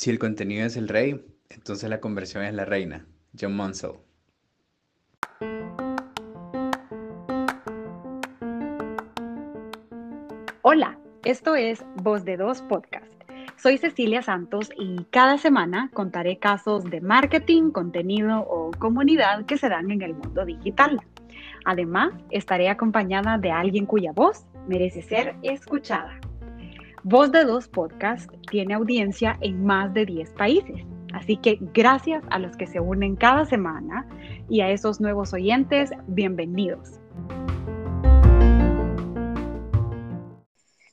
Si el contenido es el rey, entonces la conversión es la reina. John Munsell. Hola, esto es Voz de Dos Podcast. Soy Cecilia Santos y cada semana contaré casos de marketing, contenido o comunidad que se dan en el mundo digital. Además, estaré acompañada de alguien cuya voz merece ser escuchada. Voz de Dos Podcast tiene audiencia en más de 10 países, así que gracias a los que se unen cada semana y a esos nuevos oyentes, bienvenidos.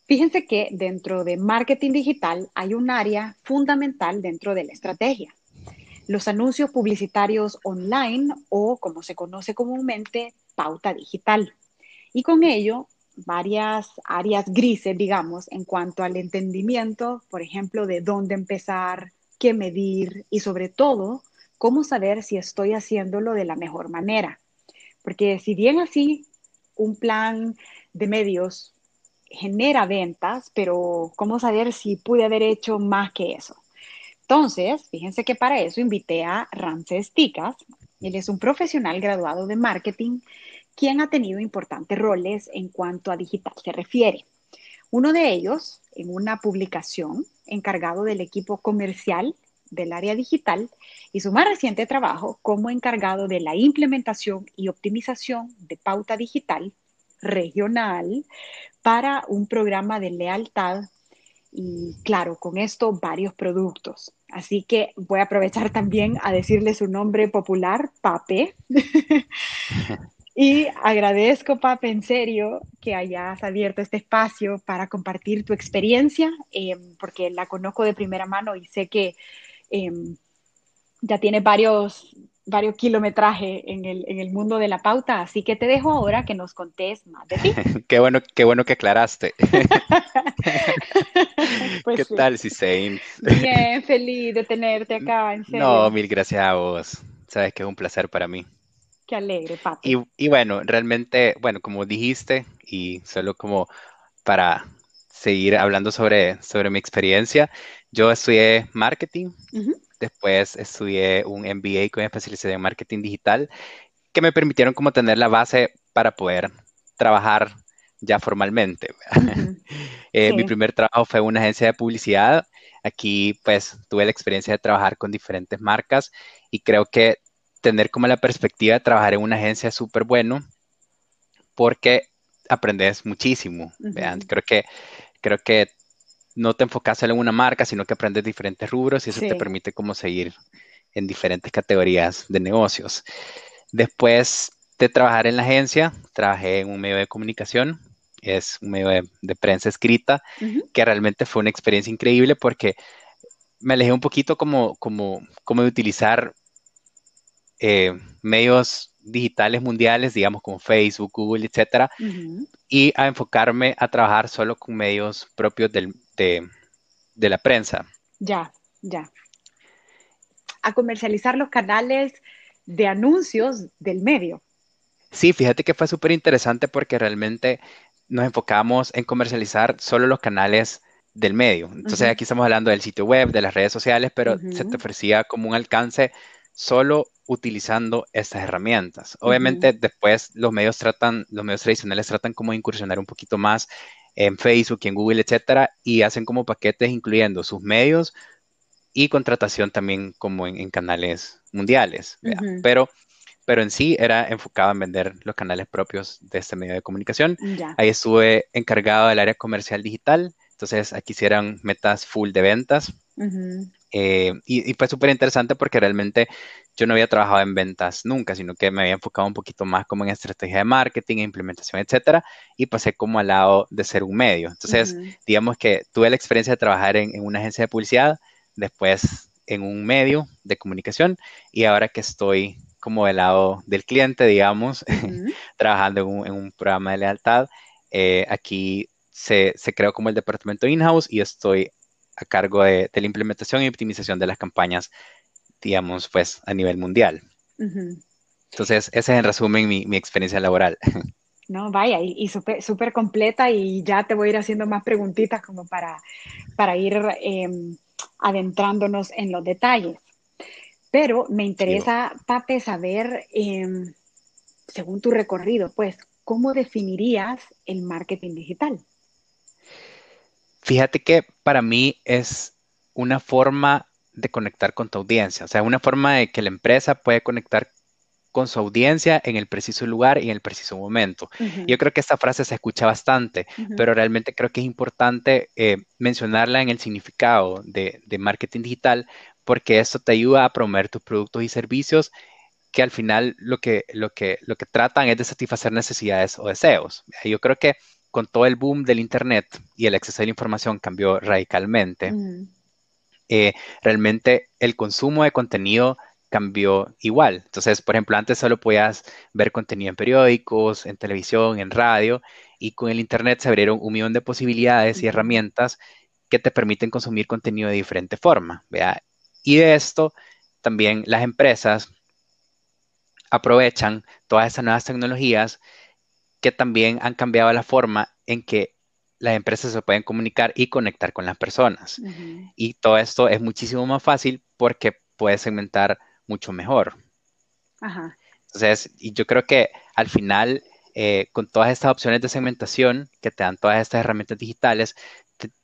Fíjense que dentro de marketing digital hay un área fundamental dentro de la estrategia. Los anuncios publicitarios online o como se conoce comúnmente, pauta digital. Y con ello, varias áreas grises, digamos, en cuanto al entendimiento, por ejemplo, de dónde empezar, qué medir y sobre todo, cómo saber si estoy haciéndolo de la mejor manera. Porque si bien así, un plan de medios genera ventas, pero ¿cómo saber si pude haber hecho más que eso? Entonces, fíjense que para eso invité a Ramses Ticas. Él es un profesional graduado de marketing, quien ha tenido importantes roles en cuanto a digital se refiere. Uno de ellos, en una publicación encargado del equipo comercial del área digital y su más reciente trabajo como encargado de la implementación y optimización de pauta digital regional para un programa de lealtad y claro, con esto varios productos. Así que voy a aprovechar también a decirle su nombre popular, Pape. y agradezco, Pape, en serio, que hayas abierto este espacio para compartir tu experiencia, eh, porque la conozco de primera mano y sé que eh, ya tiene varios, varios kilometrajes en el, en el, mundo de la pauta, así que te dejo ahora que nos contés más de ti. qué, bueno, qué bueno que aclaraste. pues ¿Qué sí. tal, Cisein? Bien, feliz de tenerte acá, en serio. No, mil gracias a vos. Sabes que es un placer para mí. Qué alegre, Papi. Y, y bueno, realmente, bueno, como dijiste, y solo como para seguir hablando sobre, sobre mi experiencia, yo estudié marketing. Uh -huh. Después estudié un MBA con especialización en marketing digital que me permitieron como tener la base para poder trabajar ya formalmente. Uh -huh. eh, sí. Mi primer trabajo fue en una agencia de publicidad. Aquí pues tuve la experiencia de trabajar con diferentes marcas y creo que tener como la perspectiva de trabajar en una agencia es súper bueno porque aprendes muchísimo. Uh -huh. ¿vean? Creo que creo que no te enfocas solo en una marca, sino que aprendes diferentes rubros y eso sí. te permite como seguir en diferentes categorías de negocios. Después de trabajar en la agencia, trabajé en un medio de comunicación, es un medio de, de prensa escrita, uh -huh. que realmente fue una experiencia increíble porque me alejé un poquito como, como, como de utilizar eh, medios digitales mundiales, digamos como Facebook, Google, etcétera, uh -huh. y a enfocarme a trabajar solo con medios propios del, de, de la prensa. Ya, ya. A comercializar los canales de anuncios del medio. Sí, fíjate que fue súper interesante porque realmente nos enfocamos en comercializar solo los canales del medio. Entonces uh -huh. aquí estamos hablando del sitio web, de las redes sociales, pero uh -huh. se te ofrecía como un alcance solo utilizando estas herramientas. Obviamente uh -huh. después los medios tratan, los medios tradicionales tratan como de incursionar un poquito más en Facebook y en Google, etcétera, y hacen como paquetes incluyendo sus medios y contratación también como en, en canales mundiales. Uh -huh. Pero pero en sí era enfocado en vender los canales propios de este medio de comunicación. Ya. Ahí estuve encargado del área comercial digital, entonces aquí hicieron metas full de ventas. Uh -huh. eh, y, y, fue súper interesante porque realmente yo no había trabajado en ventas nunca, sino que me había enfocado un poquito más como en estrategia de marketing, implementación, etcétera, y pasé como al lado de ser un medio. Entonces, uh -huh. digamos que tuve la experiencia de trabajar en, en una agencia de publicidad, después en un medio de comunicación, y ahora que estoy como del lado del cliente, digamos, uh -huh. trabajando en un, en un, programa de lealtad. Eh, aquí se, se, creó como el departamento in-house y estoy a cargo de, de, la implementación y optimización de las campañas, digamos, pues a nivel mundial. Uh -huh. Entonces, ese es en resumen mi, mi experiencia laboral. No, vaya, y, y súper completa y ya te voy a ir haciendo más preguntitas como para, para ir eh, adentrándonos en los detalles. Pero me interesa, Pape, saber, em, según tu recorrido, pues, ¿cómo definirías el marketing digital? Fíjate que para mí es una forma de conectar con tu audiencia, o sea, una forma de que la empresa puede conectar con su audiencia en el preciso lugar y en el preciso momento. Yo creo que esta frase se escucha bastante, pero realmente creo que es importante eh, mencionarla en el significado de, marketing digital porque esto te ayuda a promover tus productos y servicios que al final lo que, lo que, lo que tratan es de satisfacer necesidades o deseos. Yo creo que con todo el boom del Internet y el acceso a la información cambió radicalmente. Eh, realmente el consumo de contenido cambió igual. Entonces, por ejemplo, antes solo podías ver contenido en periódicos, en televisión, en radio, y con el Internet se abrieron un millón de posibilidades y herramientas que te permiten consumir contenido de diferente forma. ¿vea? Y de esto también las empresas aprovechan todas esas nuevas tecnologías que también han cambiado la forma en que las empresas se pueden comunicar y conectar con las personas. Y todo esto es muchísimo más fácil porque puedes segmentar mucho mejor. Ajá. Entonces, y yo creo que al final, eh, con todas estas opciones de segmentación que te dan todas estas herramientas digitales,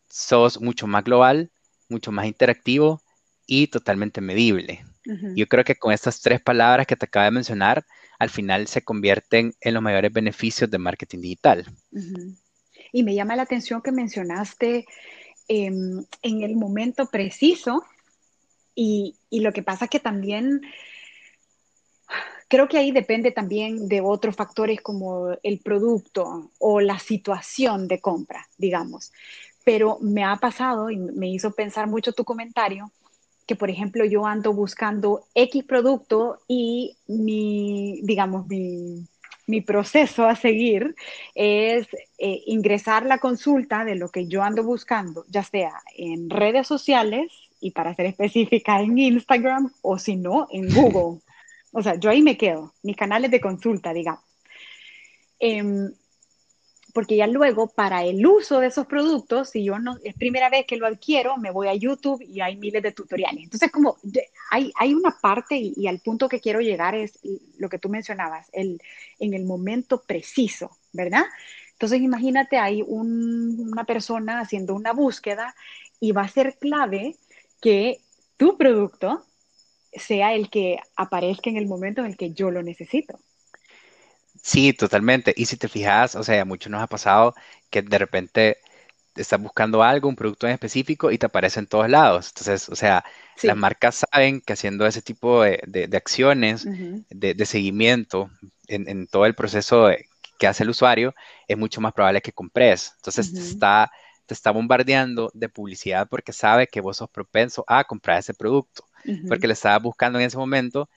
sos mucho más global, mucho más interactivo y totalmente medible. Yo creo que con estas tres palabras que te acabo de mencionar, al final se convierten en los mayores beneficios de marketing digital. Y me llama la atención que mencionaste em, en el momento preciso y, lo que pasa es que también creo que ahí depende también de otros factores como el producto o la situación de compra, digamos. Pero me ha pasado y me hizo pensar mucho tu comentario que, por ejemplo, yo ando buscando X producto y mi, digamos, mi, proceso a seguir es eh, ingresar la consulta de lo que yo ando buscando, ya sea en redes sociales y para ser específica en Instagram o si no, en Google. O sea, yo ahí me quedo, mis canales de consulta, digamos. Em, porque ya luego para el uso de esos productos, si yo no es primera vez que lo adquiero, me voy a YouTube y hay miles de tutoriales. Entonces, como hay, hay una parte y, al punto que quiero llegar es lo que tú mencionabas, el, en el momento preciso, ¿verdad? Entonces, imagínate, hay una persona haciendo una búsqueda y va a ser clave que tu producto sea el que aparezca en el momento en el que yo lo necesito. Sí, totalmente. Y si te fijas, o sea, a muchos nos ha pasado que de repente estás buscando algo, un producto en específico y te aparece en todos lados. Entonces, o sea, las marcas saben que haciendo ese tipo de, acciones, de, seguimiento en, todo el proceso que hace el usuario, es mucho más probable que compres. Entonces, está te está bombardeando de publicidad porque sabe que vos sos propenso a comprar ese producto, porque le estabas buscando en ese momento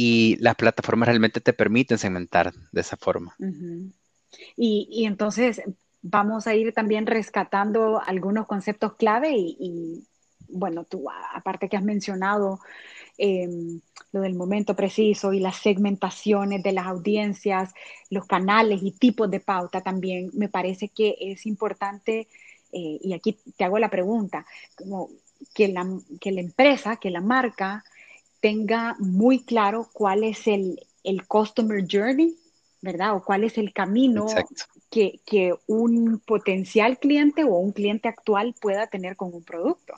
y las plataformas realmente te permiten segmentar de esa forma. y, entonces vamos a ir también rescatando algunos conceptos clave y, bueno, tú aparte que has mencionado em, lo del momento preciso y las segmentaciones de las audiencias, los canales y tipos de pauta también, me parece que es importante eh, y aquí te hago la pregunta, como que la, que la empresa, que la marca tenga muy claro cuál es el, el customer journey, ¿verdad? O cuál es el camino que, que, un potencial cliente o un cliente actual pueda tener con un producto.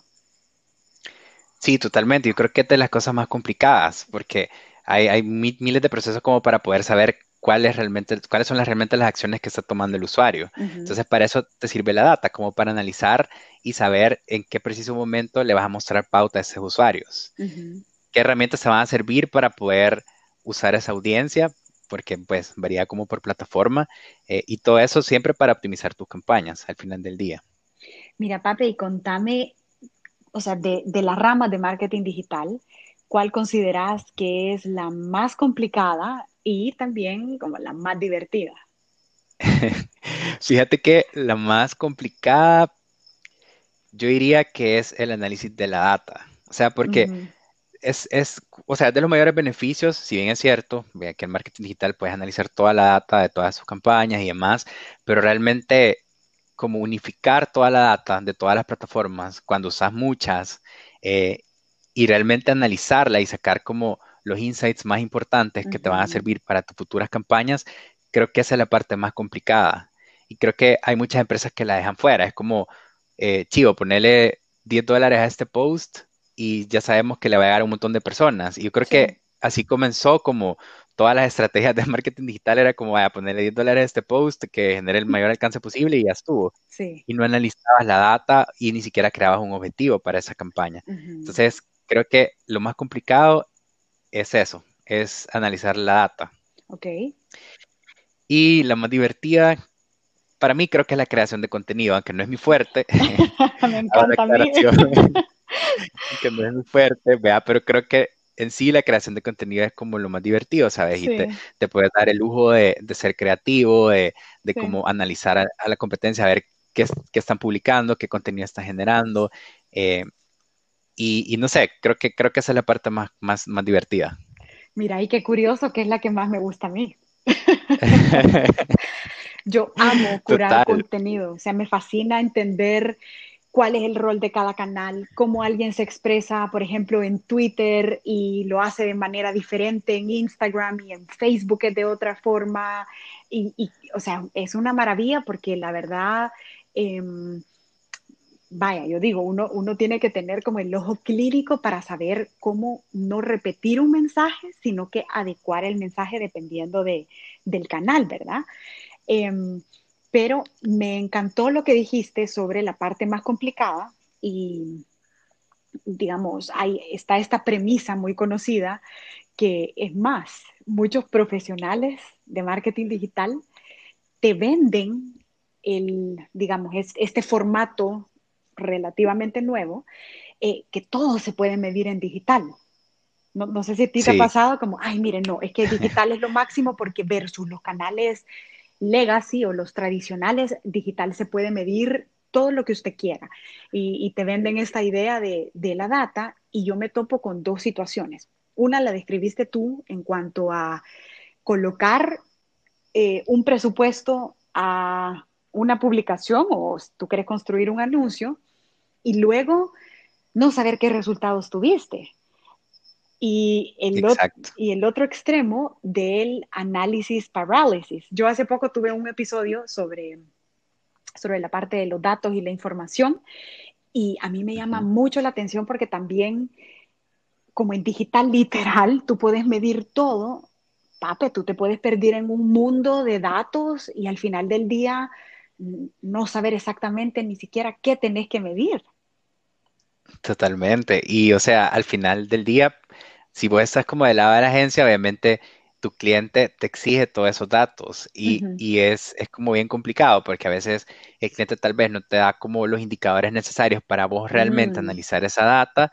Sí, totalmente. Yo creo que es de las cosas más complicadas porque hay, hay miles de procesos como para poder saber cuáles realmente, cuáles son las, realmente las acciones que está tomando el usuario. Entonces, para eso te sirve la data, como para analizar y saber en qué preciso momento le vas a mostrar pauta a esos usuarios. ¿Qué herramientas se van a servir para poder usar esa audiencia? Porque pues varía como por plataforma eh, y todo eso siempre para optimizar tus campañas al final del día. Mira, Pape, y contame, o sea, de, de la rama de marketing digital, ¿cuál consideras que es la más complicada y también como la más divertida. Fíjate que la más complicada, yo diría que es el análisis de la data. O sea, porque es, es, o sea, de los mayores beneficios, si bien es cierto, que en marketing digital puedes analizar toda la data de todas sus campañas y demás, pero realmente como unificar toda la data de todas las plataformas cuando usas muchas eh, y realmente analizarla y sacar como los insights más importantes que te van a servir para tus futuras campañas, creo que esa es la parte más complicada. Y creo que hay muchas empresas que la dejan fuera. Es como, eh, chivo, ponerle 10 dólares a este post y ya sabemos que le va a llegar a un montón de personas. Y yo creo que así comenzó como todas las estrategias de marketing digital era como, vaya, ponerle 10 dólares a este post que genere el mayor alcance posible y ya estuvo. Y no analizabas la data y ni siquiera creabas un objetivo para esa campaña. Entonces, creo que lo más complicado es eso, es analizar la data. Ok. Y la más divertida, para mí creo que es la creación de contenido, aunque no es mi fuerte. Me encanta a mí. que no es muy fuerte, vea, pero creo que en sí la creación de contenido es como lo más divertido, ¿sabes? Y te, puedes dar el lujo de, ser creativo, de, cómo analizar a, la competencia, a ver qué, están publicando, qué contenido están generando. Eh, y, no sé, creo que, creo que esa es la parte más, más, más divertida. Mira, y qué curioso que es la que más me gusta a mí. Yo amo curar contenido, o sea, me fascina entender cuál es el rol de cada canal, cómo alguien se expresa, por ejemplo, en Twitter y lo hace de manera diferente en Instagram y en Facebook es de otra forma. Y, o sea, es una maravilla porque la verdad, em, vaya, yo digo, uno, uno tiene que tener como el ojo clínico para saber cómo no repetir un mensaje, sino que adecuar el mensaje dependiendo de, del canal, ¿verdad? Em, pero me encantó lo que dijiste sobre la parte más complicada y, digamos, ahí está esta premisa muy conocida que es más, muchos profesionales de marketing digital te venden el, digamos, este formato relativamente nuevo, eh, que todo se puede medir en digital. No, sé si a ti te ha pasado como, ay, miren, no, es que digital es lo máximo porque versus los canales legacy o los tradicionales, digital se puede medir todo lo que usted quiera. Y, te venden esta idea de, la data y yo me topo con dos situaciones. Una la describiste tú en cuanto a colocar eh, un presupuesto a una publicación o tú quieres construir un anuncio y luego no saber qué resultados tuviste. Y el, otro, y el otro extremo del análisis parálisis. Yo hace poco tuve un episodio sobre, sobre la parte de los datos y la información y a mí me llama mucho la atención porque también, como en digital literal, tú puedes medir todo. Pape, tú te puedes perder en un mundo de datos y al final del día no saber exactamente ni siquiera qué tenés que medir. Totalmente. Y o sea, al final del día, si vos estás como del lado de la agencia, obviamente tu cliente te exige todos esos datos y, es, es, como bien complicado porque a veces el cliente tal vez no te da como los indicadores necesarios para vos realmente mm. analizar esa data,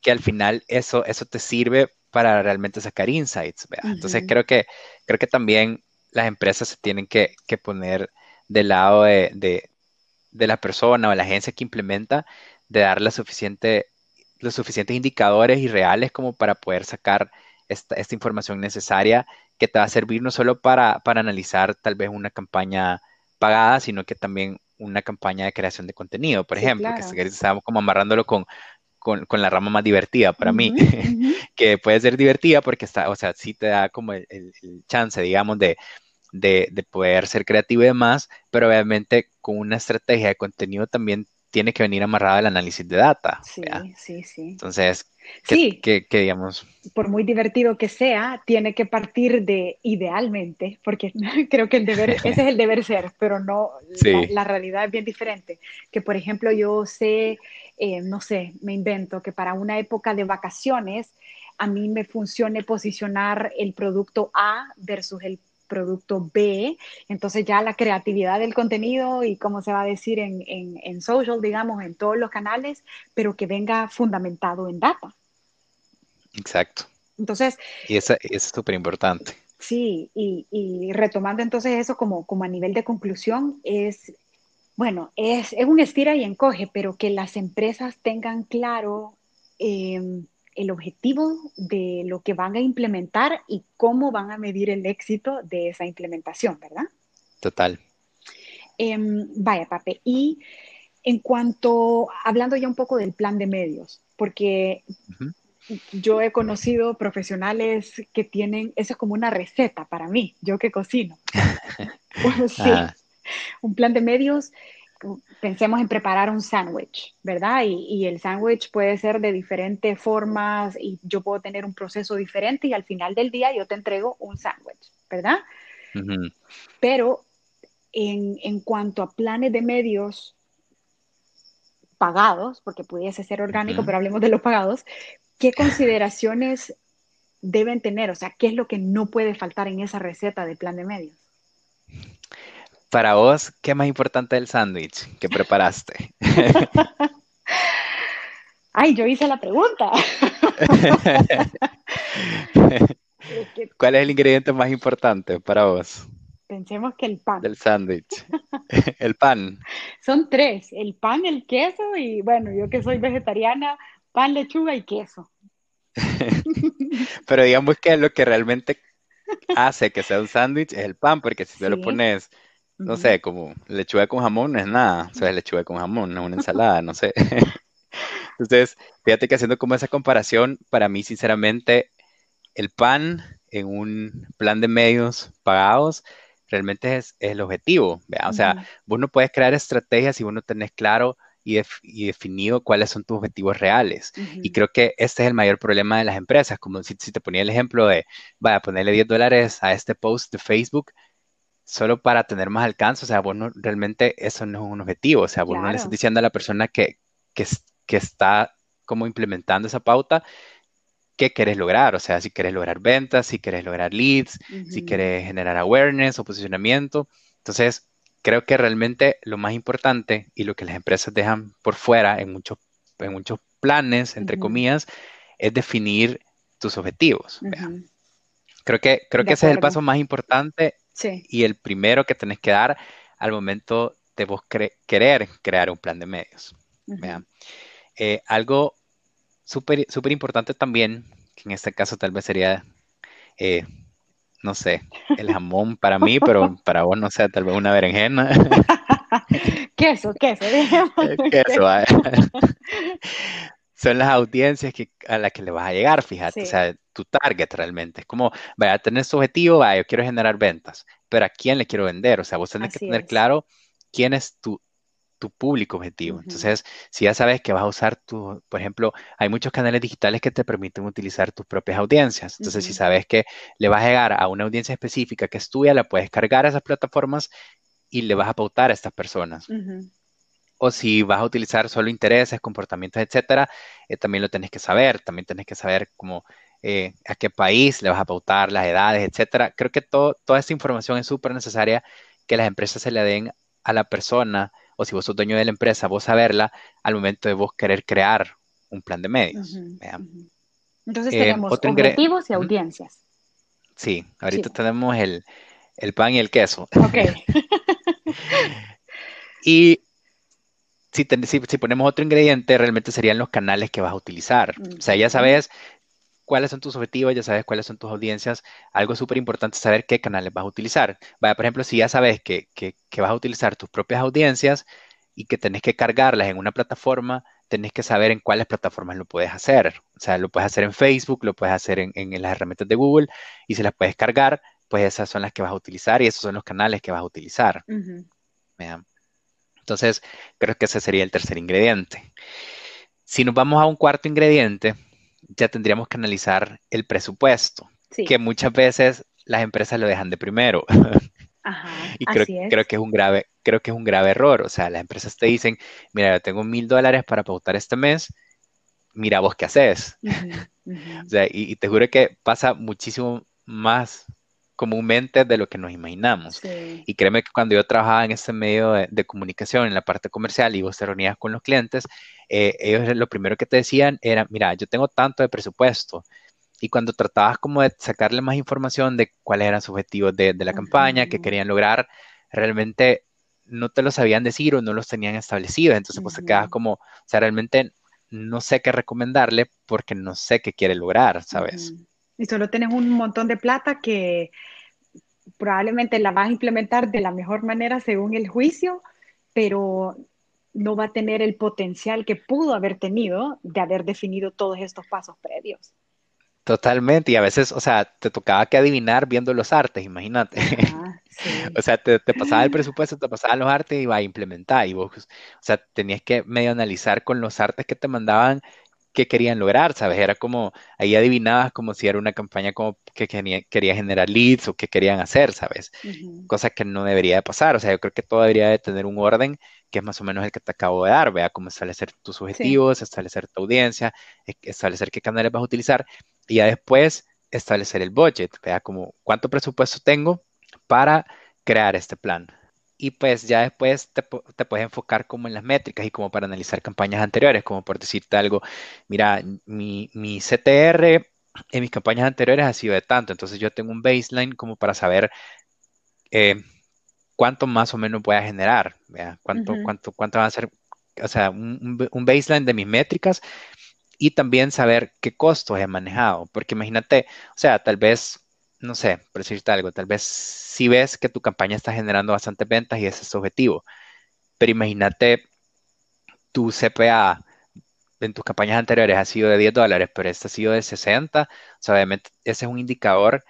que al final eso, eso te sirve para realmente sacar insights. Entonces creo que, creo que también las empresas se tienen que, poner del lado de, de, la persona o la agencia que implementa, de dar la suficiente los suficientes indicadores y reales como para poder sacar esta, información necesaria que te va a servir no solo para, analizar tal vez una campaña pagada, sino que también una campaña de creación de contenido, por ejemplo, que estábamos como amarrándolo con, con, la rama más divertida para mí, que puede ser divertida porque está, o sea, sí te da como el, chance, digamos, de, de, de, poder ser creativo y demás, pero obviamente con una estrategia de contenido también tiene que venir amarrada al análisis de data. Sí, sí, sí. Entonces, ¿qué, digamos? Por muy divertido que sea, tiene que partir de idealmente, porque creo que el deber, ese es el deber ser, pero no, la, realidad es bien diferente. Que, por ejemplo, yo sé, eh, no sé, me invento que para una época de vacaciones, a mí me funcione posicionar el producto A versus el producto B, entonces ya la creatividad del contenido y cómo se va a decir en, en, social, digamos, en todos los canales, pero que venga fundamentado en data. Exacto. Entonces... Y eso es súper importante. Sí, y, y, retomando entonces eso como, como a nivel de conclusión, es, bueno, es, es un estira y encoge, pero que las empresas tengan claro eh, el objetivo de lo que van a implementar y cómo van a medir el éxito de esa implementación, ¿verdad? Total. Em, vaya, Pape, y En cuanto, hablando ya un poco del plan de medios, porque yo he conocido profesionales que tienen, eso es como una receta para mí, yo que cocino. sí, ah. un plan de medios, pensemos en preparar un sándwich, ¿verdad? Y, el sándwich puede ser de diferentes formas y yo puedo tener un proceso diferente y al final del día yo te entrego un sándwich, ¿verdad? Pero en, en cuanto a planes de medios, pagados, porque pudiese ser orgánico, pero hablemos de los pagados, ¿qué consideraciones deben tener? O sea, ¿qué es lo que no puede faltar en esa receta de plan de medios? Para vos, ¿qué es más importante del sándwich que preparaste? Ay, yo hice la pregunta. ¿Cuál es el ingrediente más importante para vos? Pensemos que el pan. Del sándwich. el pan. Son tres, el pan, el queso y bueno, yo que soy vegetariana, pan, lechuga y queso. Pero digamos que lo que realmente hace que sea un sándwich es el pan, porque si te lo pones, no sé, como lechuga con jamón no es nada, o sea, es lechuga con jamón, no es una ensalada, no sé. Entonces, fíjate que haciendo como esa comparación, para mí, sinceramente, el pan en un plan de medios pagados realmente es, el objetivo. O sea, vos no puedes crear estrategias si vos no tenés claro y, definido cuáles son tus objetivos reales. Y creo que este es el mayor problema de las empresas, como si, te ponía el ejemplo de, vaya, ponerle 10 dólares a este post de Facebook solo para tener más alcance, o sea, vos no, realmente eso no es un objetivo, o sea, vos no le estás diciendo a la persona que, que, que está como implementando esa pauta, qué querés lograr, o sea, si querés lograr ventas, si querés lograr leads, si querés generar awareness o posicionamiento. Entonces, creo que realmente lo más importante y lo que las empresas dejan por fuera en muchos, en muchos planes, entre comillas, es definir tus objetivos. Creo que, creo que ese es el paso más importante y el primero que tenés que dar al momento de vos querer crear un plan de medios. Eh, algo súper super importante también, que en este caso tal vez sería, eh, no sé, el jamón para mí, pero para vos no sé, tal vez una berenjena. queso, queso, queso. Son las audiencias que, a las que le vas a llegar, fíjate, o sea, tu target realmente. Es como, vaya, a tener su objetivo, vaya, yo quiero generar ventas, pero ¿a quién le quiero vender? O sea, vos tenés que tener claro quién es tu, tu público objetivo. Entonces, si ya sabes que vas a usar tu, por ejemplo, hay muchos canales digitales que te permiten utilizar tus propias audiencias. Entonces, si sabes que le vas a llegar a una audiencia específica que es tuya, la puedes cargar a esas plataformas y le vas a pautar a estas personas. O si vas a utilizar solo intereses, comportamientos, etcétera, eh, también lo tenés que saber. También tenés que saber cómo, eh, a qué país le vas a pautar, las edades, etcétera. Creo que todo, toda esta información es súper necesaria que las empresas se le den a la persona o si vos sos dueño de la empresa, vos saberla al momento de vos querer crear un plan de medios. Entonces eh, tenemos objetivos y audiencias. Sí, ahorita tenemos el, pan y el queso. Ok. y si, si, ponemos otro ingrediente, realmente serían los canales que vas a utilizar. O sea, ya sabes cuáles son tus objetivos, ya sabes cuáles son tus audiencias. Algo súper importante es saber qué canales vas a utilizar. Vaya, por ejemplo, si ya sabes que, vas a utilizar tus propias audiencias y que tenés que cargarlas en una plataforma, tenés que saber en cuáles plataformas lo puedes hacer. O sea, lo puedes hacer en Facebook, lo puedes hacer en, las herramientas de Google y si las puedes cargar, pues esas son las que vas a utilizar y esos son los canales que vas a utilizar. Entonces, creo que ese sería el tercer ingrediente. Si nos vamos a un cuarto ingrediente, ya tendríamos que analizar el presupuesto, que muchas veces las empresas lo dejan de primero. y creo, creo, que es un grave, creo que es un grave error. O sea, las empresas te dicen, mira, yo tengo mil dólares para pautar este mes, mira vos qué haces. o sea, y, te juro que pasa muchísimo más comúnmente de lo que nos imaginamos. Y créeme que cuando yo trabajaba en ese medio de, comunicación, en la parte comercial, y vos te reunías con los clientes, eh, ellos lo primero que te decían era, mira, yo tengo tanto de presupuesto. Y cuando tratabas como de sacarle más información de cuáles eran sus objetivos de, la campaña, que querían lograr, realmente no te lo sabían decir o no los tenían establecidos. Entonces, pues te quedas como, o sea, realmente no sé qué recomendarle porque no sé qué quiere lograr, ¿sabes? Y solo tienes un montón de plata que probablemente la vas a implementar de la mejor manera según el juicio, pero no va a tener el potencial que pudo haber tenido de haber definido todos estos pasos previos. Totalmente, y a veces, o sea, te tocaba que adivinar viendo los artes, imagínate. o sea, te, pasaba el presupuesto, te pasaban los artes y iba a implementar, y vos, o sea, tenías que medio analizar con los artes que te mandaban qué querían lograr, ¿sabes? Era como, ahí adivinabas como si era una campaña como que quería, quería generar leads o qué querían hacer, ¿sabes? Cosa que no debería de pasar, o sea, yo creo que todo debería de tener un orden que es más o menos el que te acabo de dar, vea cómo establecer tus objetivos, establecer tu audiencia, e, establecer qué canales vas a utilizar y ya después establecer el budget, vea como cuánto presupuesto tengo para crear este plan. Y pues ya después te, puedes enfocar como en las métricas y como para analizar campañas anteriores, como por decirte algo, mira, mi, mi CTR en mis campañas anteriores ha sido de tanto, entonces yo tengo un baseline como para saber eh, cuánto más o menos voy a generar, ¿vea? Cuánto, cuánto, cuánto va a ser, o sea, un, baseline de mis métricas y también saber qué costos he manejado, porque imagínate, o sea, tal vez, no sé, por decirte algo, tal vez si ves que tu campaña está generando bastantes ventas y ese es su objetivo, pero imagínate tu CPA en tus campañas anteriores ha sido de 10 dólares, pero este ha sido de 60, o sea, obviamente ese es un indicador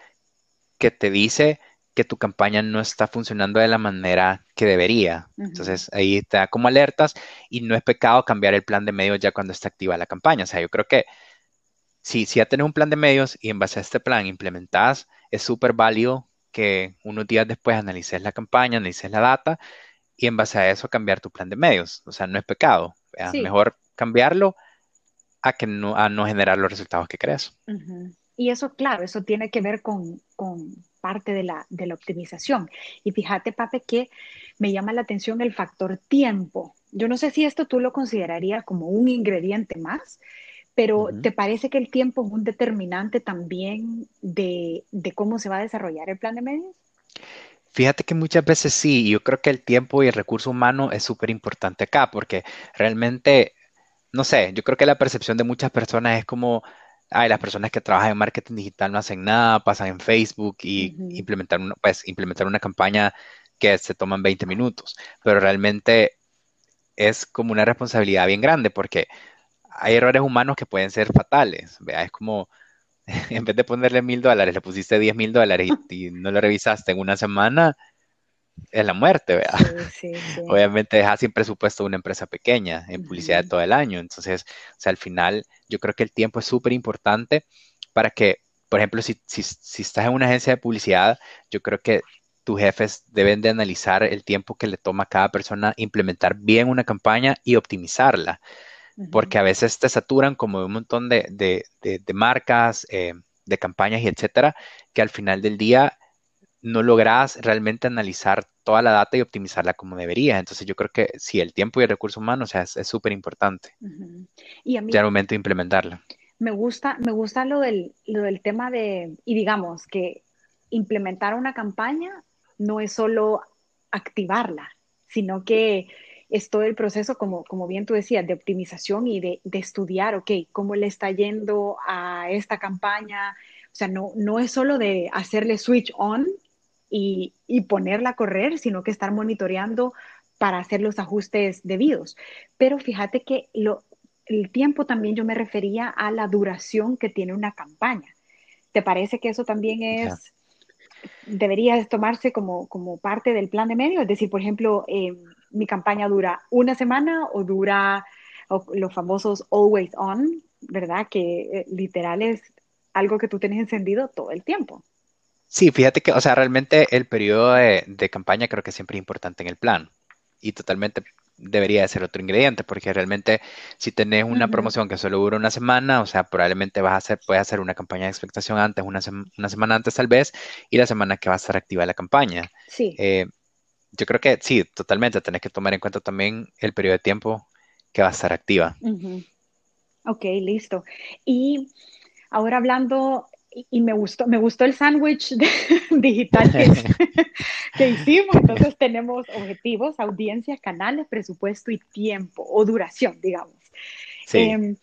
que te dice que tu campaña no está funcionando de la manera que debería. Entonces ahí te da como alertas y no es pecado cambiar el plan de medios ya cuando está activa la campaña. O sea, yo creo que si, si ya tienes un plan de medios y en base a este plan implementas, es súper válido que unos días después analices la campaña, analices la data y en base a eso cambiar tu plan de medios. O sea, no es pecado. Mejor cambiarlo a que no, a no generar los resultados que crees. Y eso, claro, eso tiene que ver con parte de la, de la optimización. Y fíjate, Pape, que me llama la atención el factor tiempo. Yo no sé si esto tú lo considerarías como un ingrediente más, pero ¿te parece que el tiempo es un determinante también de, de, cómo se va a desarrollar el plan de medios? Fíjate que muchas veces sí, yo creo que el tiempo y el recurso humano es súper importante acá, porque realmente, no sé, yo creo que la percepción de muchas personas es como, ay, las personas que trabajan en marketing digital no hacen nada, pasan en Facebook y implementar, una, pues, implementar una campaña que se toman 20 minutos, pero realmente es como una responsabilidad bien grande porque hay errores humanos que pueden ser fatales, ¿vea? Es como, en vez de ponerle mil dólares, le pusiste 10 mil dólares y, no lo revisaste en una semana, es la muerte, ¿verdad? Obviamente deja sin presupuesto una empresa pequeña en publicidad de todo el año. Entonces, o sea, al final yo creo que el tiempo es súper importante para que, por ejemplo, si, si, estás en una agencia de publicidad, yo creo que tus jefes deben de analizar el tiempo que le toma a cada persona implementar bien una campaña y optimizarla. Porque a veces te saturan como un montón de, de, de, marcas, eh, de campañas y etcétera, que al final del día no logras realmente analizar toda la data y optimizarla como debería. Entonces yo creo que sí, el tiempo y el recurso humano o sea, es súper importante. Y a mí, ya al momento de implementarla. Me gusta, me gusta lo del, lo del tema de, y digamos que implementar una campaña no es solo activarla, sino que es todo el proceso, como, como bien tú decías, de optimización y de, de estudiar, ok, cómo le está yendo a esta campaña. O sea, no, no es solo de hacerle switch on y, ponerla a correr, sino que estar monitoreando para hacer los ajustes debidos. Pero fíjate que el tiempo también yo me refería a la duración que tiene una campaña. ¿Te parece que eso también es, debería tomarse como, como parte del plan de medio? Es decir, por ejemplo, eh, mi campaña dura una semana o dura los famosos always on, ¿verdad? Que eh, literal es algo que tú tienes encendido todo el tiempo. Sí, fíjate que, o sea, realmente el periodo de, campaña creo que siempre es importante en el plan y totalmente debería de ser otro ingrediente, porque realmente si tenés una promoción que solo dura una semana, o sea, probablemente vas a hacer, puedes hacer una campaña de expectación antes, una, semana antes tal vez, y la semana que va a estar activa la campaña. Sí. Eh, yo creo que sí, totalmente, tenés que tomar en cuenta también el periodo de tiempo que va a estar activa. Ok, listo. Y ahora hablando y me gustó, me gustó el sándwich digital que, hicimos. Entonces tenemos objetivos, audiencias, canales, presupuesto y tiempo o duración, digamos. Em,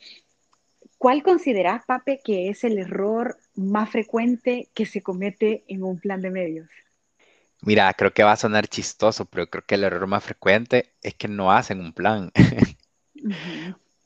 ¿Cuál consideras, Pape, que es el error más frecuente que se comete en un plan de medios? Mira, creo que va a sonar chistoso, pero creo que el error más frecuente es que no hacen un plan.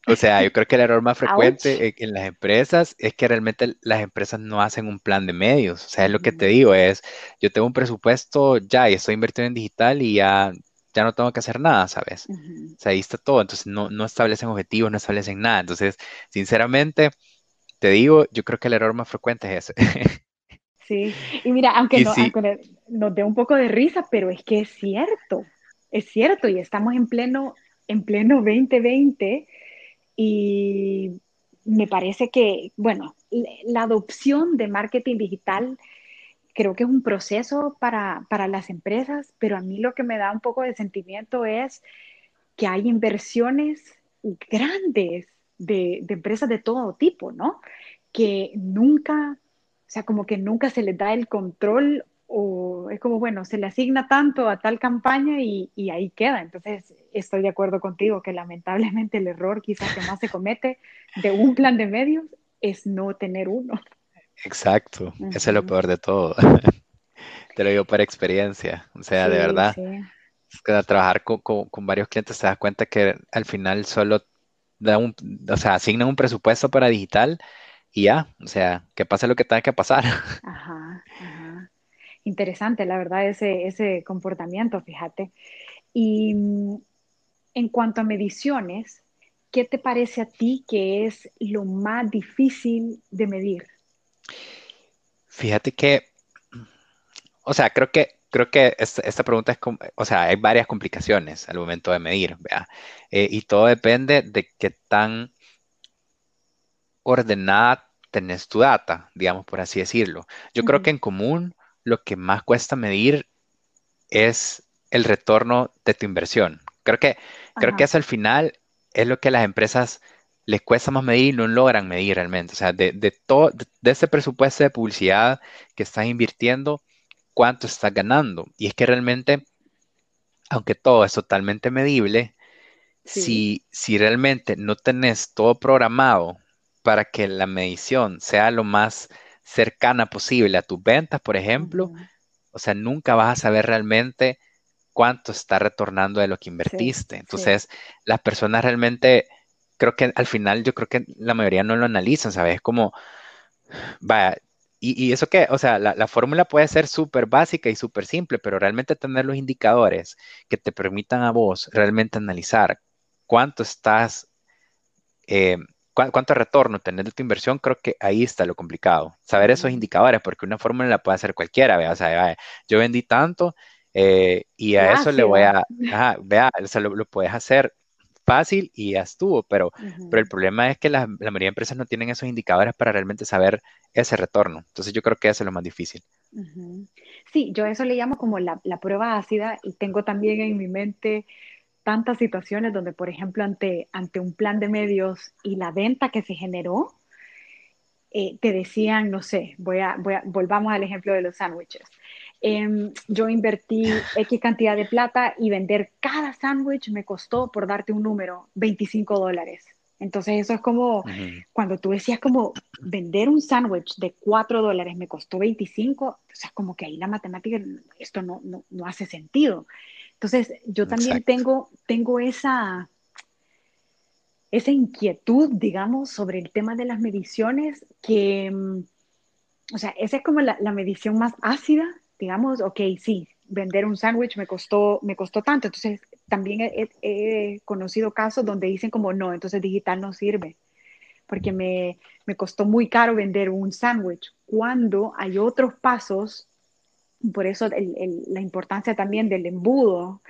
O sea, yo creo que el error más frecuente en, las empresas es que realmente las empresas no hacen un plan de medios. O sea, es lo que te digo, es, yo tengo un presupuesto ya y estoy invirtiendo en digital y ya, ya no tengo que hacer nada, ¿sabes? O sea, ahí está todo. Entonces, no, no establecen objetivos, no establecen nada. Entonces, sinceramente, te digo, yo creo que el error más frecuente es ese. Sí, y mira, aunque, no, aunque nos dé un poco de risa, pero es que es cierto, es cierto, y estamos en pleno, en pleno 2020 y me parece que, bueno, la adopción de marketing digital creo que es un proceso para, para, las empresas, pero a mí lo que me da un poco de sentimiento es que hay inversiones grandes de, de empresas de todo tipo, ¿no? Que nunca, sea, como que nunca se les da el control o es como, bueno, se le asigna tanto a tal campaña y, y, ahí queda. Entonces, estoy de acuerdo contigo que lamentablemente el error quizás que más se comete de un plan de medios es no tener uno. Exacto, eso es lo peor de todo. Te lo digo por experiencia, o sea, de verdad. Es que al trabajar con, con, varios clientes te das cuenta que al final solo da un, o sea, asignan un presupuesto para digital y ya, o sea, que pase lo que tenga que pasar. Ajá, ajá interesante, la verdad, ese, ese comportamiento, fíjate. Y mm, en cuanto a mediciones, ¿qué te parece a ti que es lo más difícil de medir? Fíjate que, o sea, creo que, creo que esta, pregunta es, o sea, hay varias complicaciones al momento de medir, ¿vea? Eh, y todo depende de qué tan ordenada tenés tu data, digamos, por así decirlo. Yo creo que en común lo que más cuesta medir es el retorno de tu inversión. Creo que, creo que eso al final es lo que a las empresas les cuesta más medir y no logran medir realmente. O sea, de, todo, de, ese presupuesto de publicidad que estás invirtiendo, cuánto estás ganando. Y es que realmente, aunque todo es totalmente medible, si, si realmente no tenés todo programado para que la medición sea lo más cercana posible a tus ventas, por ejemplo, o sea, nunca vas a saber realmente cuánto está retornando de lo que invertiste. Entonces, las personas realmente, creo que al final, yo creo que la mayoría no lo analizan, ¿sabes? Como, vaya, y, eso que, o sea, la, fórmula puede ser súper básica y súper simple, pero realmente tener los indicadores que te permitan a vos realmente analizar cuánto estás eh, cuánto retorno tener de tu inversión, creo que ahí está lo complicado. Saber esos indicadores, porque una fórmula la puede hacer cualquiera, vea, o sea, yo vendí tanto eh, y a eso le voy a, ajá, vea, o sea, lo, puedes hacer fácil y ya estuvo, pero, pero el problema es que la, mayoría de empresas no tienen esos indicadores para realmente saber ese retorno. Entonces yo creo que eso es lo más difícil. Sí, yo eso le llamo como la, la prueba ácida y tengo también en mi mente tantas situaciones donde, por ejemplo, ante, ante un plan de medios y la venta que se generó, eh, te decían, no sé, voy a, volvamos al ejemplo de los sándwiches. Em, yo invertí X cantidad de plata y vender cada sándwich me costó, por darte un número, 25 dólares. Entonces eso es como, cuando tú decías como vender un sándwich de 4 dólares me costó 25, o sea, como que ahí la matemática, esto no, no, no hace sentido. Entonces, yo también tengo, tengo esa, esa inquietud, digamos, sobre el tema de las mediciones, que, mm, o sea, esa es como la, medición más ácida, digamos, ok, sí, vender un sándwich me costó, me costó tanto. Entonces, también he, conocido casos donde dicen como, no, entonces digital no sirve, porque me, me costó muy caro vender un sándwich, cuando hay otros pasos por eso la importancia también del embudo,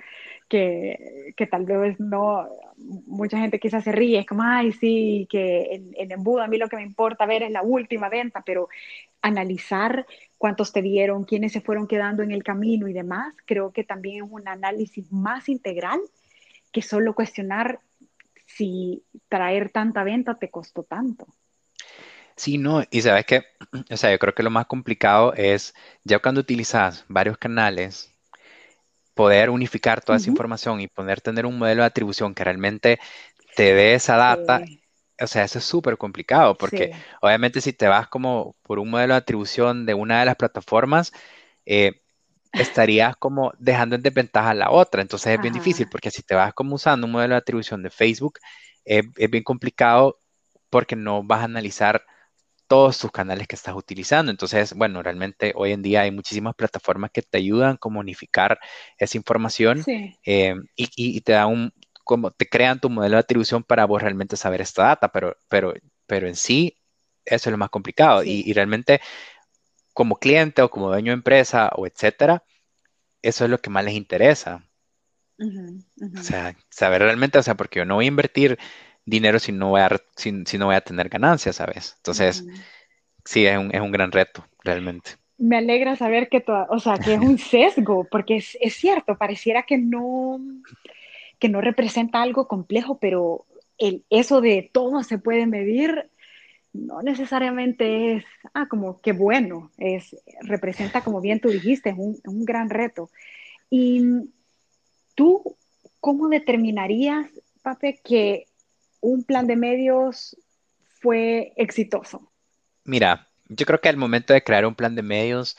que, tal vez no, mucha gente quizás se ríe, es como, ay, sí, que el, embudo a mí lo que me importa ver es la última venta, pero analizar cuántos te dieron, quiénes se fueron quedando en el camino y demás, creo que también es un análisis más integral que solo cuestionar si traer tanta venta te costó tanto. Sí, no, y sabes que, o sea, yo creo que lo más complicado es ya cuando utilizas varios canales, poder unificar toda esa información y poder tener un modelo de atribución que realmente te dé esa data. O sea, eso es súper complicado porque obviamente si te vas como por un modelo de atribución de una de las plataformas, eh, estarías como dejando en desventaja a la otra. Entonces es bien difícil porque si te vas como usando un modelo de atribución de Facebook, es bien complicado porque no vas a analizar todos tus canales que estás utilizando. Entonces, bueno, realmente hoy en día hay muchísimas plataformas que te ayudan a comunicar esa información eh, y, te dan un, como te crean tu modelo de atribución para vos realmente saber esta data, pero, pero, pero en sí eso es lo más complicado y, realmente como cliente o como dueño de empresa o etcétera, eso es lo que más les interesa. O sea, saber realmente, o sea, porque yo no voy a invertir dinero si no voy a, si, no voy a tener ganancias, ¿sabes? Entonces, sí, es un, es un, gran reto, realmente. Me alegra saber que, o sea, que es un sesgo, porque es, es, cierto, pareciera que no, que no representa algo complejo, pero el, eso de todo se puede medir no necesariamente es, ah, como que bueno, es, representa, como bien tú dijiste, es un, un gran reto. Y tú, ¿cómo determinarías, Pape, que un plan de medios fue exitoso? Mira, yo creo que al momento de crear un plan de medios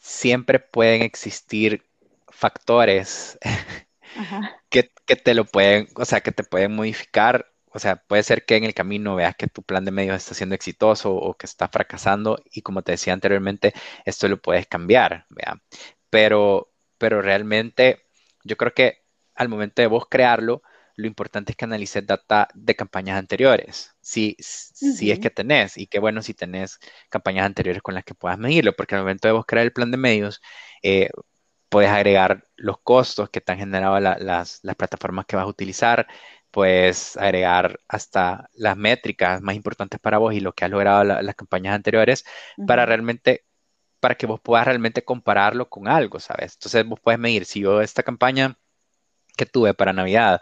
siempre pueden existir factores que, te lo pueden, o sea, que te pueden modificar. O sea, puede ser que en el camino veas que tu plan de medios está siendo exitoso o que está fracasando y como te decía anteriormente, esto lo puedes cambiar, ¿vea? Pero, pero realmente yo creo que al momento de vos crearlo, lo importante es que analices data de campañas anteriores, si, si es que tenés, y qué bueno si tenés campañas anteriores con las que puedas medirlo, porque al momento de vos crear el plan de medios, eh, puedes agregar los costos que te han generado las, plataformas que vas a utilizar, puedes agregar hasta las métricas más importantes para vos y lo que has logrado las campañas anteriores para realmente para que vos puedas realmente compararlo con algo, ¿sabes? Entonces vos puedes medir si yo esta campaña que tuve para Navidad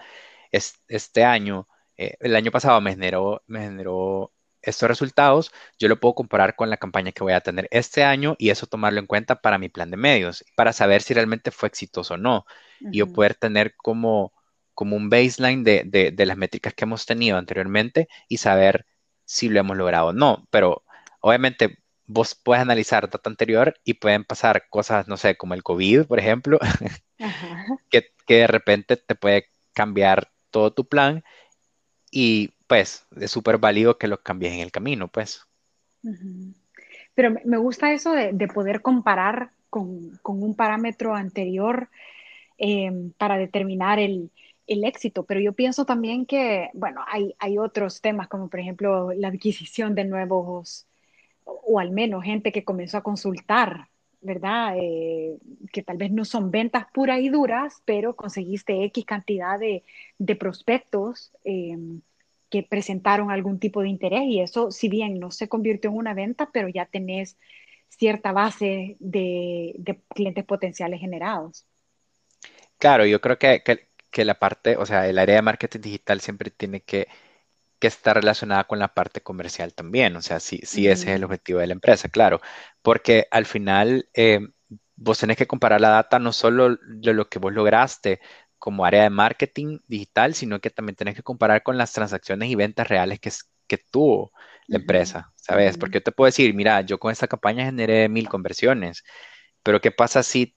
este año, eh, el año pasado me generó, me generó estos resultados, yo lo puedo comparar con la campaña que voy a tener este año y eso tomarlo en cuenta para mi plan de medios, para saber si realmente fue exitoso o no. Y yo poder tener como, como un baseline de, de, las métricas que hemos tenido anteriormente y saber si lo hemos logrado o no. Pero obviamente vos puedes analizar data anterior y pueden pasar cosas, no sé, como el COVID, por ejemplo, que, que de repente te puede cambiar todo tu plan y pues es súper válido que lo cambies en el camino, pues. Pero me gusta eso de, poder comparar con, un parámetro anterior em, para determinar el, éxito, pero yo pienso también que, bueno, hay, hay otros temas como por ejemplo la adquisición de nuevos, o al menos gente que comenzó a consultar ¿verdad? Eh, que tal vez no son ventas puras y duras, pero conseguiste X cantidad de, prospectos em, que presentaron algún tipo de interés y eso, si bien no se convirtió en una venta, pero ya tenés cierta base de, clientes potenciales generados. Claro, yo creo que, que, la parte, o sea, el área de marketing digital siempre tiene que que está relacionada con la parte comercial también. O sea, sí, sí ese es el objetivo de la empresa, claro. Porque al final eh, vos tenés que comparar la data no solo de lo que vos lograste como área de marketing digital, sino que también tenés que comparar con las transacciones y ventas reales que, que tuvo la empresa, ¿sabes? Porque yo te puedo decir, mira, yo con esta campaña generé mil conversiones, pero ¿qué pasa si,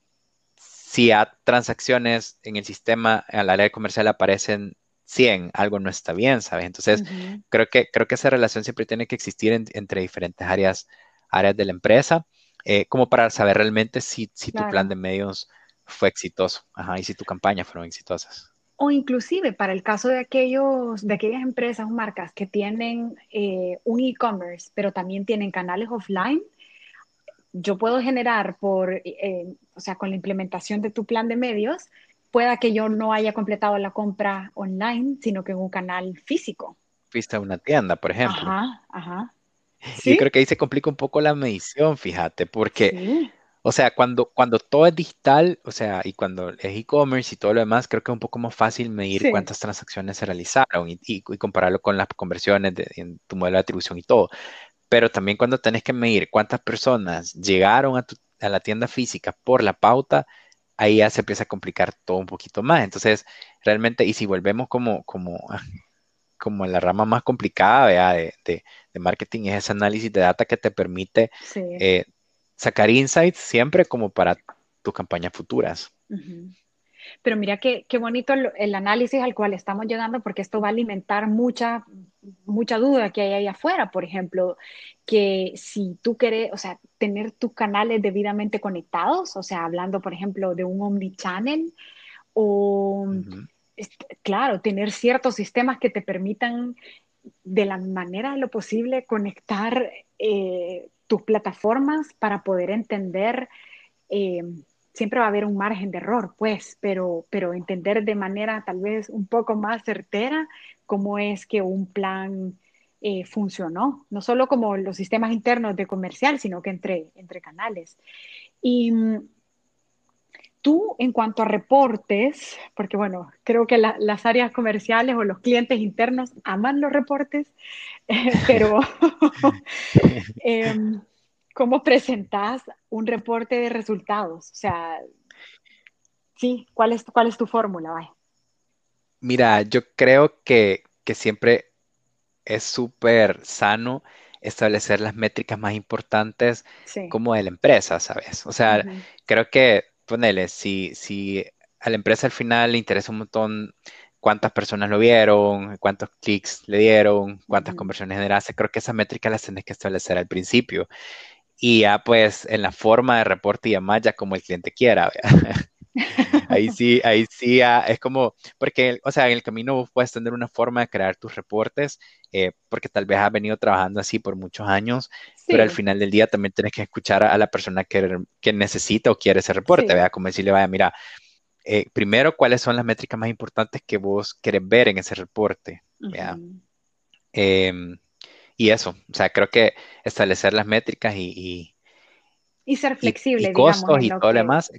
si a transacciones en el sistema, al área comercial aparecen 100, algo no está bien, ¿sabes? Entonces, creo, que, creo que esa relación siempre tiene que existir entre diferentes áreas, áreas de la empresa, eh, como para saber realmente si, si tu plan de medios fue exitoso ajá, y si tu campaña fueron exitosas. O inclusive para el caso de, aquellos, de aquellas empresas o marcas que tienen eh, un e-commerce, pero también tienen canales offline, yo puedo generar por, eh, o sea, con la implementación de tu plan de medios, pueda que yo no haya completado la compra online, sino que en un canal físico. Fuiste a una tienda, por ejemplo. Ajá, ajá. Yo creo que ahí se complica un poco la medición, fíjate, porque, o sea, cuando, cuando todo es digital, o sea, y cuando es e-commerce y todo lo demás, creo que es un poco más fácil medir cuántas transacciones se realizaron y, compararlo con las conversiones en tu modelo de atribución y todo. Pero también cuando tenés que medir cuántas personas llegaron a, a la tienda física por la pauta, ahí ya se empieza a complicar todo un poquito más. Entonces, realmente, y si volvemos como, como, como la rama más complicada de, de, marketing, es ese análisis de data que te permite eh, sacar insights siempre como para tus campañas futuras. Pero mira qué, qué bonito el, análisis al cual estamos llegando, porque esto va a alimentar mucha, mucha duda que hay ahí afuera. Por ejemplo, que si tú quieres, o sea, tener tus canales debidamente conectados, o sea, hablando, por ejemplo, de un omnichannel, o, claro, tener ciertos sistemas que te permitan de la manera de lo posible conectar eh, tus plataformas para poder entender. Eh, siempre va a haber un margen de error, pues, pero, pero entender de manera tal vez un poco más certera cómo es que un plan eh, funcionó, no solo como los sistemas internos de comercial, sino que entre, entre canales. Y tú, en cuanto a reportes, porque bueno, creo que las áreas comerciales o los clientes internos aman los reportes, pero em, ¿cómo presentas un reporte de resultados? O sea, sí, ¿cuál es, cuál es tu fórmula? Mira, yo creo que, siempre es súper sano establecer las métricas más importantes como de la empresa, ¿sabes? O sea, creo que, ponele, si, si a la empresa al final le interesa un montón cuántas personas lo vieron, cuántos clics le dieron, cuántas conversiones generaste, creo que esas métricas las tenés que establecer al principio y ya pues en la forma de reporte y demás, ya como el cliente quiera. ahí sí, ahí sí es como, porque, o sea, en el camino vos puedes tener una forma de crear tus reportes, eh, porque tal vez has venido trabajando así por muchos años, pero al final del día también tienes que escuchar a, la persona que, que, necesita o quiere ese reporte, vea, como decirle, vaya, mira, eh, primero, ¿cuáles son las métricas más importantes que vos querés ver en ese reporte? Y eso, o sea, creo que establecer las métricas y... Y, ser flexible, y, costos y todo lo demás,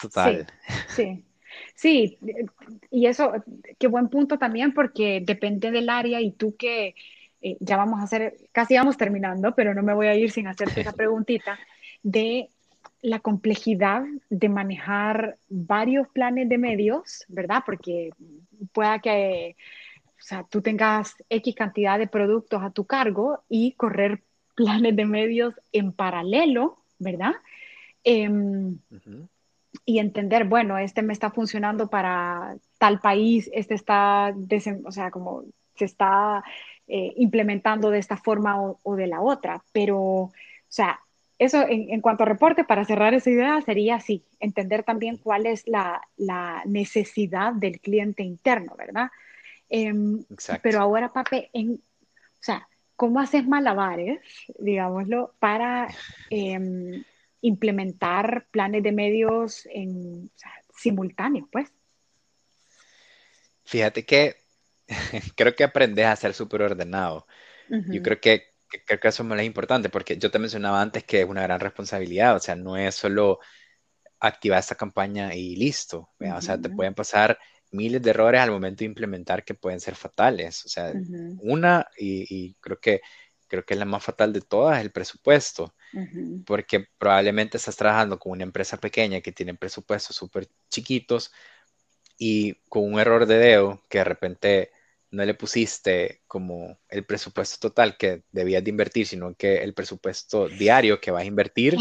total. Sí, sí, y eso, qué buen punto también porque depende del área y tú que eh, ya vamos a hacer, casi vamos terminando, pero no me voy a ir sin hacerte esa preguntita, de la complejidad de manejar varios planes de medios, ¿verdad? Porque pueda que o sea, tú tengas X cantidad de productos a tu cargo y correr planes de medios en paralelo, ¿verdad? Em, y entender, bueno, este me está funcionando para tal país, este está, o sea, como se está eh, implementando de esta forma o, de la otra, pero, o sea, eso en, cuanto a reporte, para cerrar esa idea, sería así, entender también cuál es la, la necesidad del cliente interno, ¿verdad? Em, pero ahora, Pape, en, o sea, ¿cómo haces malabares, digámoslo, para em, implementar planes de medios en, simultáneos, pues? Fíjate que creo que aprendes a ser súper ordenado. Yo creo que, creo que eso es muy importante porque yo te mencionaba antes que es una gran responsabilidad, o sea, no es solo activar esta campaña y listo, o sea, te pueden pasar miles de errores al momento de implementar que pueden ser fatales. O sea, una, y, creo que creo que es la más fatal de todas, el presupuesto, porque probablemente estás trabajando con una empresa pequeña que tiene presupuestos súper chiquitos y con un error de dedo que de repente no le pusiste como el presupuesto total que debías de invertir, sino que el presupuesto diario que vas a invertir.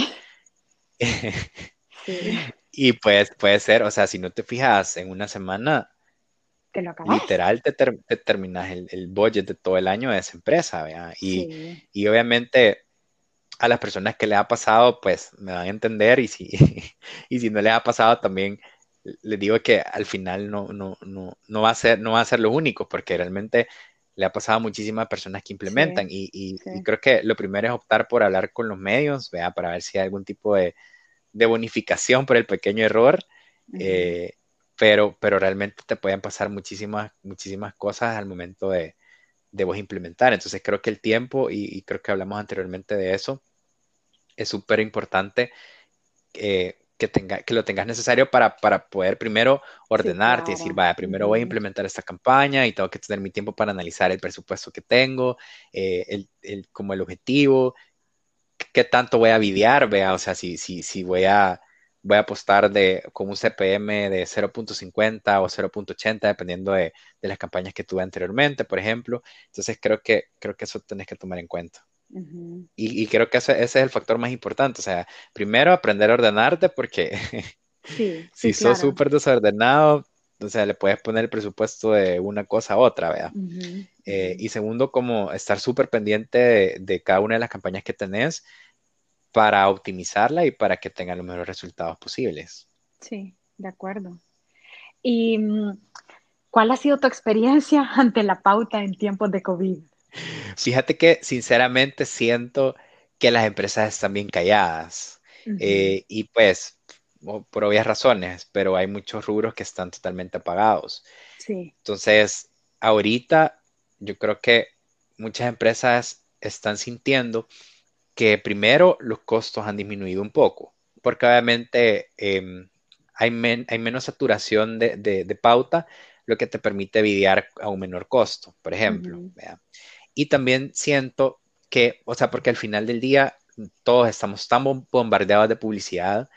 Y pues puede ser, o sea, si no te fijas en una semana, literal te, terminas el, budget de todo el año de esa empresa, ¿verdad? Y, y, obviamente a las personas que les ha pasado, pues me van a entender y si, y si no les ha pasado también les digo que al final no, no, no, no, va a ser, no va a ser los únicos, porque realmente le ha pasado a muchísimas personas que implementan y, y, creo que lo primero es optar por hablar con los medios, ¿vea? para ver si hay algún tipo de, de bonificación por el pequeño error, eh, pero, pero realmente te pueden pasar muchísimas, muchísimas cosas al momento de, de vos implementar. Entonces creo que el tiempo, y, creo que hablamos anteriormente de eso, es súper importante que, tenga, que lo tengas necesario para, para poder primero ordenarte y decir, vaya, primero voy a implementar esta campaña y tengo que tener mi tiempo para analizar el presupuesto que tengo, eh, el, el, como el objetivo, qué tanto voy a videar, vea, o sea, si, si, si voy a voy a apostar de, con un CPM de 0.50 o 0.80, dependiendo de, las campañas que tuve anteriormente, por ejemplo. Entonces creo que, creo que eso tenés que tomar en cuenta. y, creo que ese, es el factor más importante. O sea, primero aprender a ordenarte porque si sos súper desordenado, o sea, le puedes poner el presupuesto de una cosa a otra, ¿vea? Eh, y segundo, como estar súper pendiente de, cada una de las campañas que tenés para optimizarla y para que tenga los mejores resultados posibles. Sí, de acuerdo. ¿Y mm, cuál ha sido tu experiencia ante la pauta en tiempos de COVID? Fíjate que sinceramente siento que las empresas están bien calladas eh, y pues por obvias razones, pero hay muchos rubros que están totalmente apagados. Sí. Entonces, ahorita yo creo que muchas empresas están sintiendo que primero los costos han disminuido un poco, porque obviamente em, hay, hay, menos saturación de, pauta, lo que te permite videar a un menor costo, por ejemplo. Y también siento que, o sea, porque al final del día todos estamos tan bombardeados de publicidad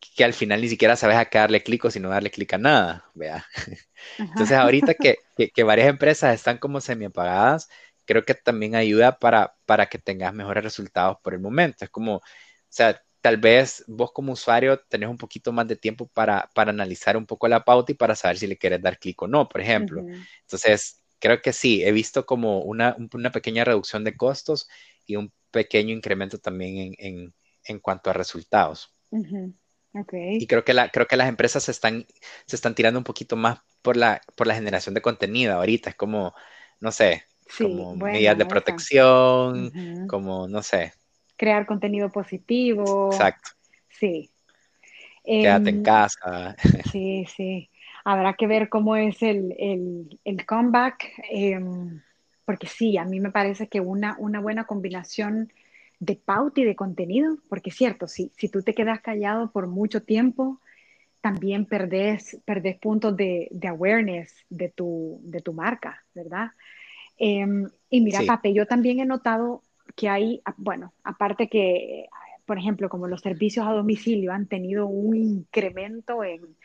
que al final ni siquiera sabes a qué darle clic o si no darle clic a nada, vea. Entonces ahorita que, que, varias empresas están como semi apagadas, creo que también ayuda para, para que tengas mejores resultados por el momento. Es como, o sea, tal vez vos como usuario tenés un poquito más de tiempo para, para analizar un poco la pauta y para saber si le quieres dar clic o no, por ejemplo. Entonces, creo que sí, he visto como una, una, pequeña reducción de costos y un pequeño incremento también en, en, en cuanto a resultados. Y creo que, la, creo que las empresas se están, se están tirando un poquito más por la, por la generación de contenido ahorita. Es como, no sé, como medidas de protección, como, no sé. Crear contenido positivo. Exacto. Sí. Quédate en em, casa. Sí, sí. Habrá que ver cómo es el, el, el comeback, em, porque sí, a mí me parece que una, una buena combinación de pauta y de contenido, porque es cierto, si, si tú te quedas callado por mucho tiempo, también perdés, perdés puntos de, de awareness de tu, de tu marca, ¿verdad? Em, y mira, Pape, yo también he notado que hay, bueno, aparte que, por ejemplo, como los servicios a domicilio han tenido un incremento en,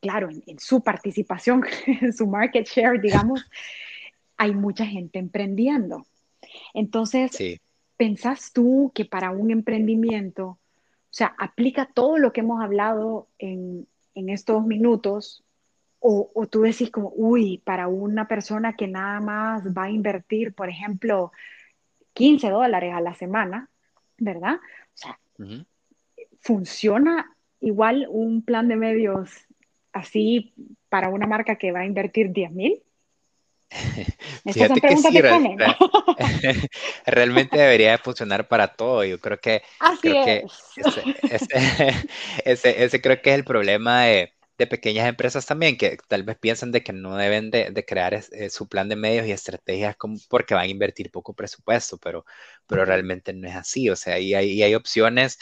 claro, en, su participación, en su market share, digamos, hay mucha gente emprendiendo. Entonces, sí. ¿Pensás tú que para un emprendimiento, o sea, aplica todo lo que hemos hablado en, estos minutos? O, tú decís como, uy, para una persona que nada más va a invertir, por ejemplo, 15 dólares a la semana, ¿verdad? O sea, ¿funciona igual un plan de medios así para una marca que va a invertir 10 mil? Fíjate que sí, realmente debería funcionar para todo. Yo creo que, ese, creo que es el problema de, pequeñas empresas también, que tal vez piensan de que no deben de, crear eh, su plan de medios y estrategias como porque van a invertir poco presupuesto, pero, pero realmente no es así. O sea, y hay, hay opciones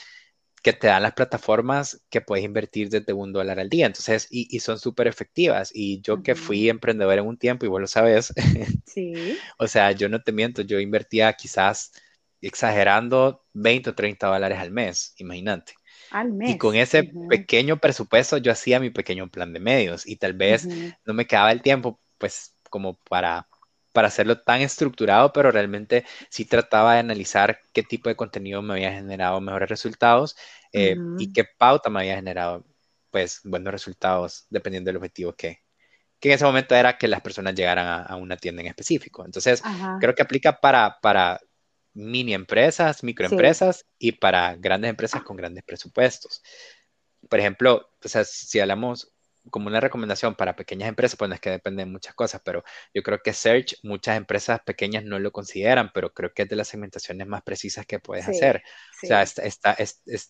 que te dan las plataformas que puedes invertir desde un dólar al día. Entonces, y, son súper efectivas. Y yo que fui emprendedor en un tiempo, y vos lo sabes, sí. o sea, yo no te miento, yo invertía quizás exagerando 20 o 30 dólares al mes, imagínate. Al mes. Y con ese pequeño presupuesto yo hacía mi pequeño plan de medios y tal vez no me quedaba el tiempo, pues, como para para hacerlo tan estructurado, pero realmente sí trataba de analizar qué tipo de contenido me había generado mejores resultados eh, y qué pauta me había generado pues buenos resultados dependiendo del objetivo que, que en ese momento era que las personas llegaran a, una tienda en específico. Entonces, creo que aplica para, para mini empresas, microempresas y para grandes empresas con grandes presupuestos. Por ejemplo, o sea, si hablamos como una recomendación para pequeñas empresas, pues no es que depende de muchas cosas, pero yo creo que Search, muchas empresas pequeñas no lo consideran, pero creo que es de las segmentaciones más precisas que puedes hacer. O sea, está,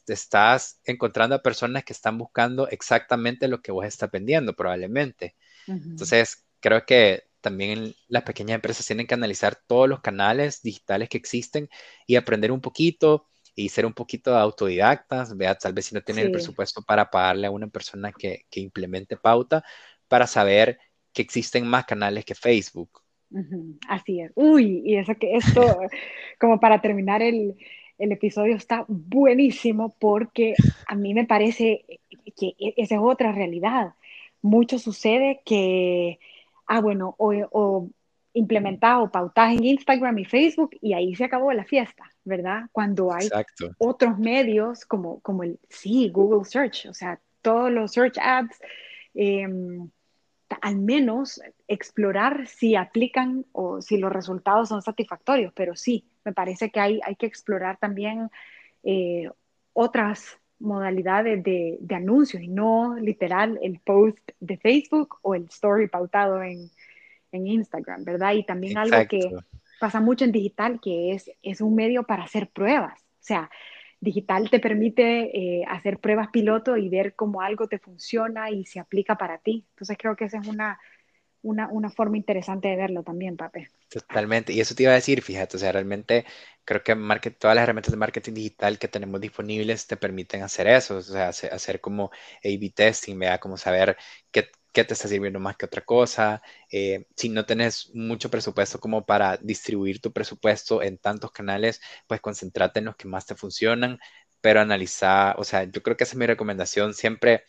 estás encontrando a personas que están buscando exactamente lo que vos estás vendiendo, probablemente. Entonces, creo que también las pequeñas empresas tienen que analizar todos los canales digitales que existen y aprender un poquito y ser un poquito autodidactas, vea, tal vez si no tienen el presupuesto para pagarle a una persona que, que, implemente pauta, para saber que existen más canales que Facebook. Así es. Uy, y eso que esto, como para terminar el, el episodio, está buenísimo porque a mí me parece que e, esa es otra realidad. Mucho sucede que, ah, bueno, o, o implementás o pautás en Instagram y Facebook y ahí se acabó la fiesta, ¿verdad? Cuando hay otros medios como, como el, sí, Google Search, o sea, todos los search ads, em, al menos explorar si aplican o si los resultados son satisfactorios, pero sí, me parece que hay, hay que explorar también eh, otras modalidades de, de, anuncios y no literal el post de Facebook o el story pautado en, en Instagram, ¿verdad? Y también algo que pasa mucho en digital, que es, es un medio para hacer pruebas. O sea, digital te permite eh, hacer pruebas piloto y ver cómo algo te funciona y se aplica para ti. Entonces creo que esa es una, una, una, forma interesante de verlo también, Pape. Totalmente. Y eso te iba a decir, fíjate, o sea, realmente creo que market, todas las herramientas de marketing digital que tenemos disponibles te permiten hacer eso, o sea, hacer, como A-B testing, vea, como saber qué, qué te está sirviendo más que otra cosa. Eh, si no tenés mucho presupuesto como para distribuir tu presupuesto en tantos canales, pues concéntrate en los que más te funcionan, pero analiza, o sea, yo creo que esa es mi recomendación siempre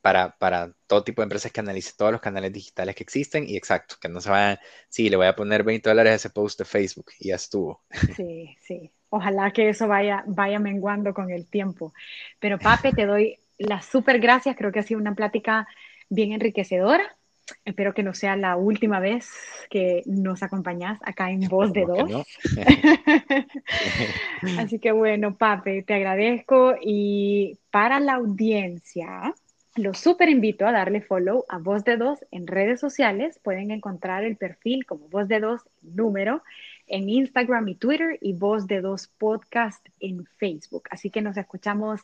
para, para todo tipo de empresas que analice todos los canales digitales que existen y exacto, que no se vayan, sí, le voy a poner 20 dólares a ese post de Facebook y ya estuvo. Sí, sí. Ojalá que eso vaya, vaya menguando con el tiempo. Pero Pape, te doy las super gracias. Creo que ha sido una plática bien enriquecedora. Espero que no sea la última vez que nos acompañás acá en Voz de Dos. Así que bueno, Pape, te agradezco y para la audiencia, los super invito a darle follow a Voz de Dos en redes sociales. Pueden encontrar el perfil como Voz de Dos número en Instagram y Twitter y Voz de Dos Podcast en Facebook. Así que nos escuchamos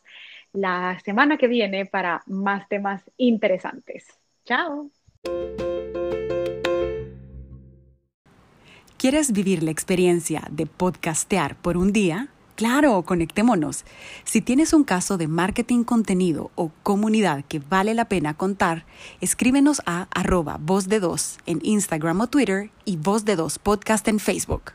la semana que viene para más temas interesantes. Chao. ¿Quieres vivir la experiencia de podcastear por un día? Claro, conectémonos. Si tienes un caso de marketing contenido o comunidad que vale la pena contar, escríbenos a arroba voz de dos en Instagram o Twitter y voz de dos podcast en Facebook.